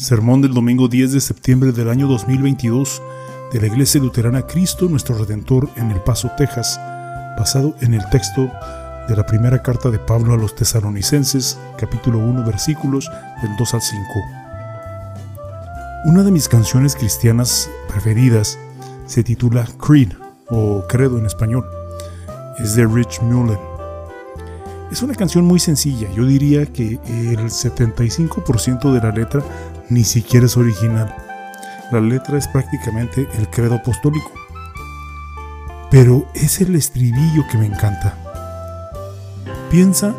Sermón del domingo 10 de septiembre del año 2022 de la Iglesia Luterana Cristo Nuestro Redentor en El Paso, Texas, basado en el texto de la primera carta de Pablo a los tesalonicenses, capítulo 1, versículos del 2 al 5. Una de mis canciones cristianas preferidas se titula Creed, o Credo en español. Es de Rich Mullen. Es una canción muy sencilla, yo diría que el 75% de la letra ni siquiera es original. La letra es prácticamente el credo apostólico. Pero es el estribillo que me encanta. Piensa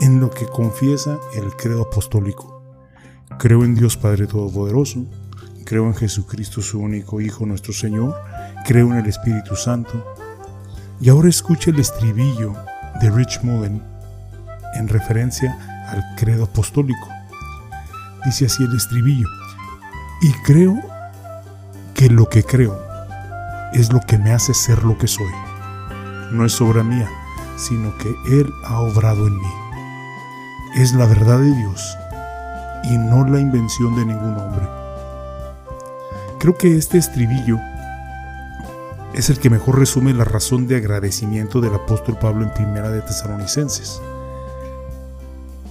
en lo que confiesa el credo apostólico. Creo en Dios Padre Todopoderoso, creo en Jesucristo su único Hijo nuestro Señor, creo en el Espíritu Santo. Y ahora escucha el estribillo de Rich Mullen en referencia al credo apostólico dice así el estribillo. Y creo que lo que creo es lo que me hace ser lo que soy. No es obra mía, sino que Él ha obrado en mí. Es la verdad de Dios y no la invención de ningún hombre. Creo que este estribillo es el que mejor resume la razón de agradecimiento del apóstol Pablo en Primera de Tesalonicenses.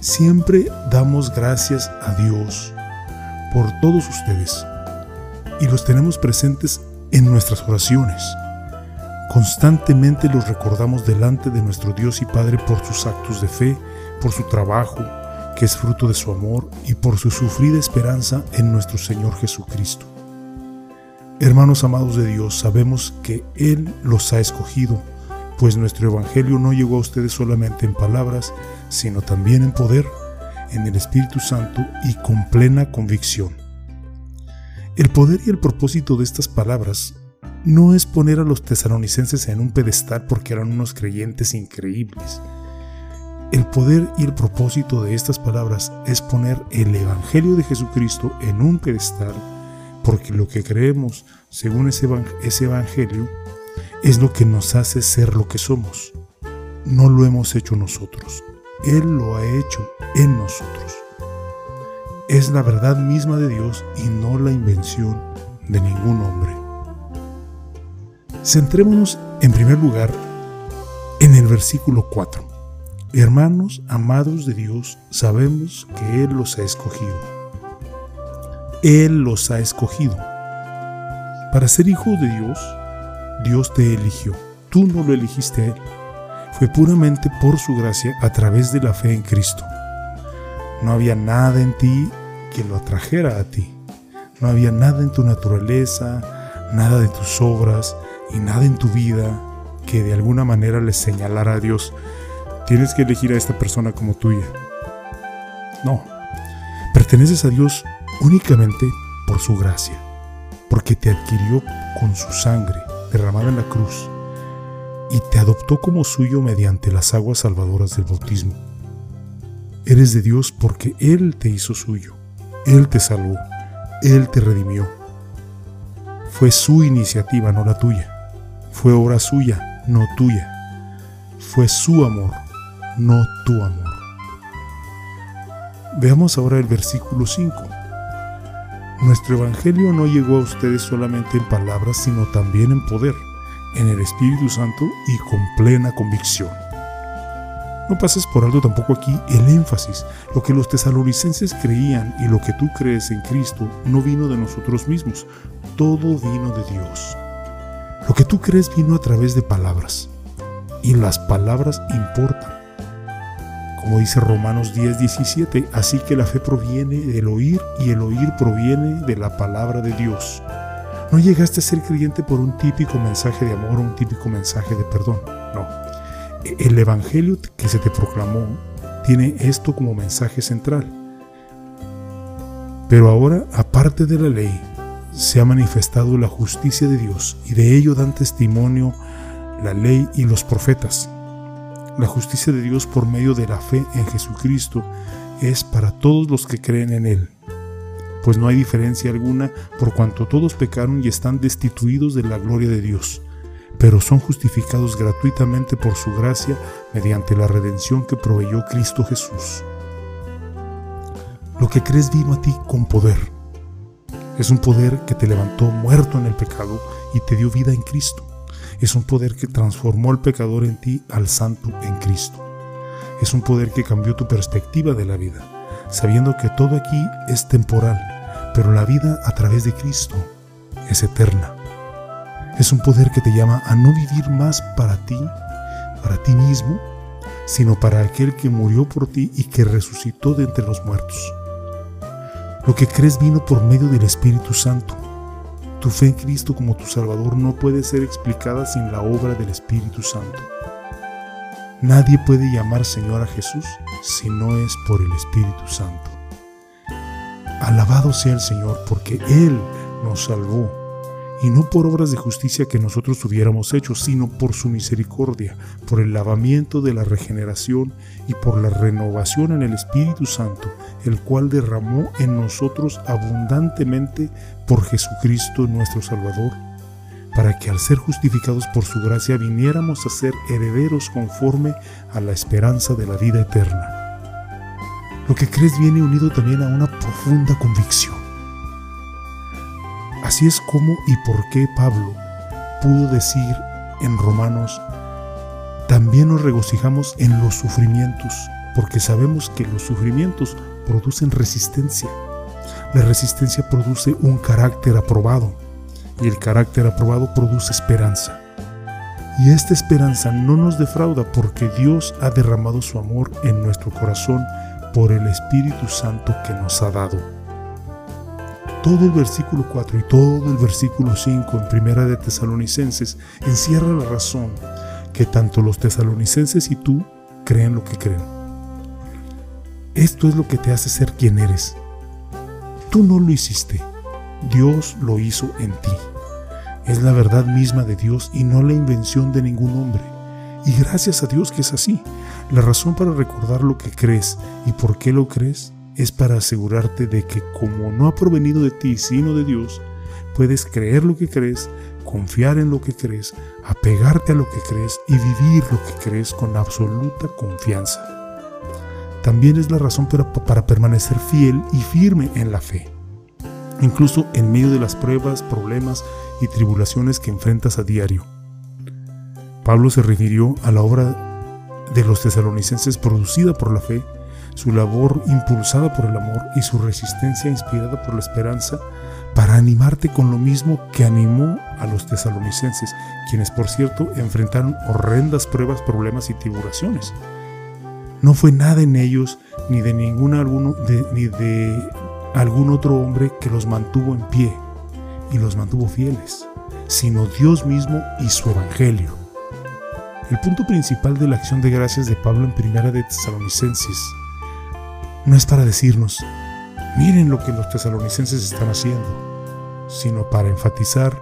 Siempre damos gracias a Dios por todos ustedes y los tenemos presentes en nuestras oraciones. Constantemente los recordamos delante de nuestro Dios y Padre por sus actos de fe, por su trabajo, que es fruto de su amor, y por su sufrida esperanza en nuestro Señor Jesucristo. Hermanos amados de Dios, sabemos que Él los ha escogido pues nuestro Evangelio no llegó a ustedes solamente en palabras, sino también en poder, en el Espíritu Santo y con plena convicción. El poder y el propósito de estas palabras no es poner a los tesalonicenses en un pedestal porque eran unos creyentes increíbles. El poder y el propósito de estas palabras es poner el Evangelio de Jesucristo en un pedestal porque lo que creemos según ese, Evangelio es lo que nos hace ser lo que somos. No lo hemos hecho nosotros. Él lo ha hecho en nosotros. Es la verdad misma de Dios y no la invención de ningún hombre. Centrémonos en primer lugar en el versículo 4. Hermanos amados de Dios, sabemos que Él los ha escogido. Él los ha escogido. Para ser hijos de Dios, Dios te eligió, tú no lo elegiste a Él. Fue puramente por su gracia a través de la fe en Cristo. No había nada en ti que lo atrajera a ti. No había nada en tu naturaleza, nada de tus obras y nada en tu vida que de alguna manera le señalara a Dios, tienes que elegir a esta persona como tuya. No, perteneces a Dios únicamente por su gracia, porque te adquirió con su sangre derramada en la cruz y te adoptó como suyo mediante las aguas salvadoras del bautismo. Eres de Dios porque Él te hizo suyo, Él te salvó, Él te redimió. Fue su iniciativa, no la tuya. Fue obra suya, no tuya. Fue su amor, no tu amor. Veamos ahora el versículo 5. Nuestro Evangelio no llegó a ustedes solamente en palabras, sino también en poder, en el Espíritu Santo y con plena convicción. No pases por alto tampoco aquí el énfasis. Lo que los tesalonicenses creían y lo que tú crees en Cristo no vino de nosotros mismos, todo vino de Dios. Lo que tú crees vino a través de palabras. Y las palabras importan como dice Romanos 10, 17, así que la fe proviene del oír y el oír proviene de la palabra de Dios. No llegaste a ser creyente por un típico mensaje de amor o un típico mensaje de perdón, no. El Evangelio que se te proclamó tiene esto como mensaje central. Pero ahora, aparte de la ley, se ha manifestado la justicia de Dios y de ello dan testimonio la ley y los profetas. La justicia de Dios por medio de la fe en Jesucristo es para todos los que creen en Él, pues no hay diferencia alguna por cuanto todos pecaron y están destituidos de la gloria de Dios, pero son justificados gratuitamente por su gracia mediante la redención que proveyó Cristo Jesús. Lo que crees vino a ti con poder, Es un poder que te levantó muerto en el pecado y te dio vida en Cristo. Es un poder que transformó al pecador en ti al santo en Cristo. Es un poder que cambió tu perspectiva de la vida, sabiendo que todo aquí es temporal, pero la vida a través de Cristo es eterna. Es un poder que te llama a no vivir más para ti, para ti mismo, sino para aquel que murió por ti y que resucitó de entre los muertos. Lo que crees vino por medio del Espíritu Santo. Tu fe en Cristo como tu Salvador no puede ser explicada sin la obra del Espíritu Santo. Nadie puede llamar Señor a Jesús si no es por el Espíritu Santo. Alabado sea el Señor porque Él nos salvó y no por obras de justicia que nosotros hubiéramos hecho, sino por su misericordia, por el lavamiento de la regeneración y por la renovación en el Espíritu Santo, el cual derramó en nosotros abundantemente por Jesucristo nuestro Salvador, para que al ser justificados por su gracia viniéramos a ser herederos conforme a la esperanza de la vida eterna. Lo que crees viene unido también a una profunda convicción Así es como y por qué Pablo pudo decir en Romanos, también nos regocijamos en los sufrimientos, porque sabemos que los sufrimientos producen resistencia. La resistencia produce un carácter aprobado y el carácter aprobado produce esperanza. Y esta esperanza no nos defrauda porque Dios ha derramado su amor en nuestro corazón por el Espíritu Santo que nos ha dado todo el versículo 4 y todo el versículo 5 en Primera de Tesalonicenses encierra la razón que tanto los tesalonicenses y tú creen lo que creen. Esto es lo que te hace ser quien eres. Tú no lo hiciste, Dios lo hizo en ti. Es la verdad misma de Dios y no la invención de ningún hombre. Y gracias a Dios que es así. La razón para recordar lo que crees y por qué lo crees es para asegurarte de que como no ha provenido de ti, sino de Dios, puedes creer lo que crees, confiar en lo que crees, apegarte a lo que crees y vivir lo que crees con absoluta confianza. También es la razón para, para permanecer fiel y firme en la fe, incluso en medio de las pruebas, problemas y tribulaciones que enfrentas a diario. Pablo se refirió a la obra de los tesalonicenses producida por la fe su labor impulsada por el amor y su resistencia inspirada por la esperanza para animarte con lo mismo que animó a los tesalonicenses, quienes por cierto enfrentaron horrendas pruebas, problemas y tribulaciones. No fue nada en ellos ni de ningún alguno ni de algún otro hombre que los mantuvo en pie y los mantuvo fieles, sino Dios mismo y su evangelio. El punto principal de la acción de gracias de Pablo en Primera de Tesalonicenses no es para decirnos, miren lo que los tesalonicenses están haciendo, sino para enfatizar,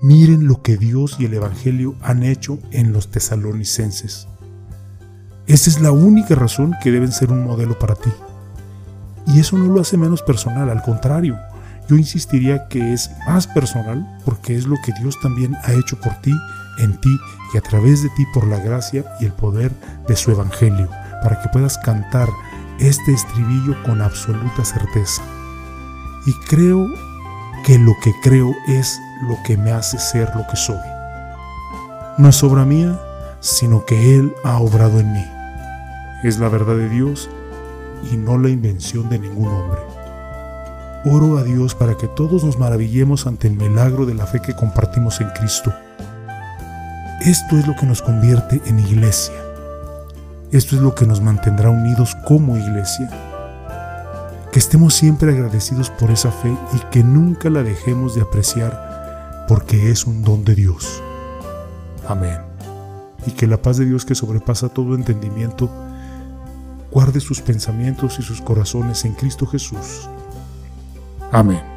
miren lo que Dios y el Evangelio han hecho en los tesalonicenses. Esa es la única razón que deben ser un modelo para ti. Y eso no lo hace menos personal, al contrario, yo insistiría que es más personal porque es lo que Dios también ha hecho por ti, en ti y a través de ti por la gracia y el poder de su Evangelio, para que puedas cantar este estribillo con absoluta certeza. Y creo que lo que creo es lo que me hace ser lo que soy. No es obra mía, sino que Él ha obrado en mí. Es la verdad de Dios y no la invención de ningún hombre. Oro a Dios para que todos nos maravillemos ante el milagro de la fe que compartimos en Cristo. Esto es lo que nos convierte en iglesia esto es lo que nos mantendrá unidos como iglesia. Que estemos siempre agradecidos por esa fe y que nunca la dejemos de apreciar porque es un don de Dios. Amén. Y que la paz de Dios que sobrepasa todo entendimiento guarde sus pensamientos y sus corazones en Cristo Jesús. Amén.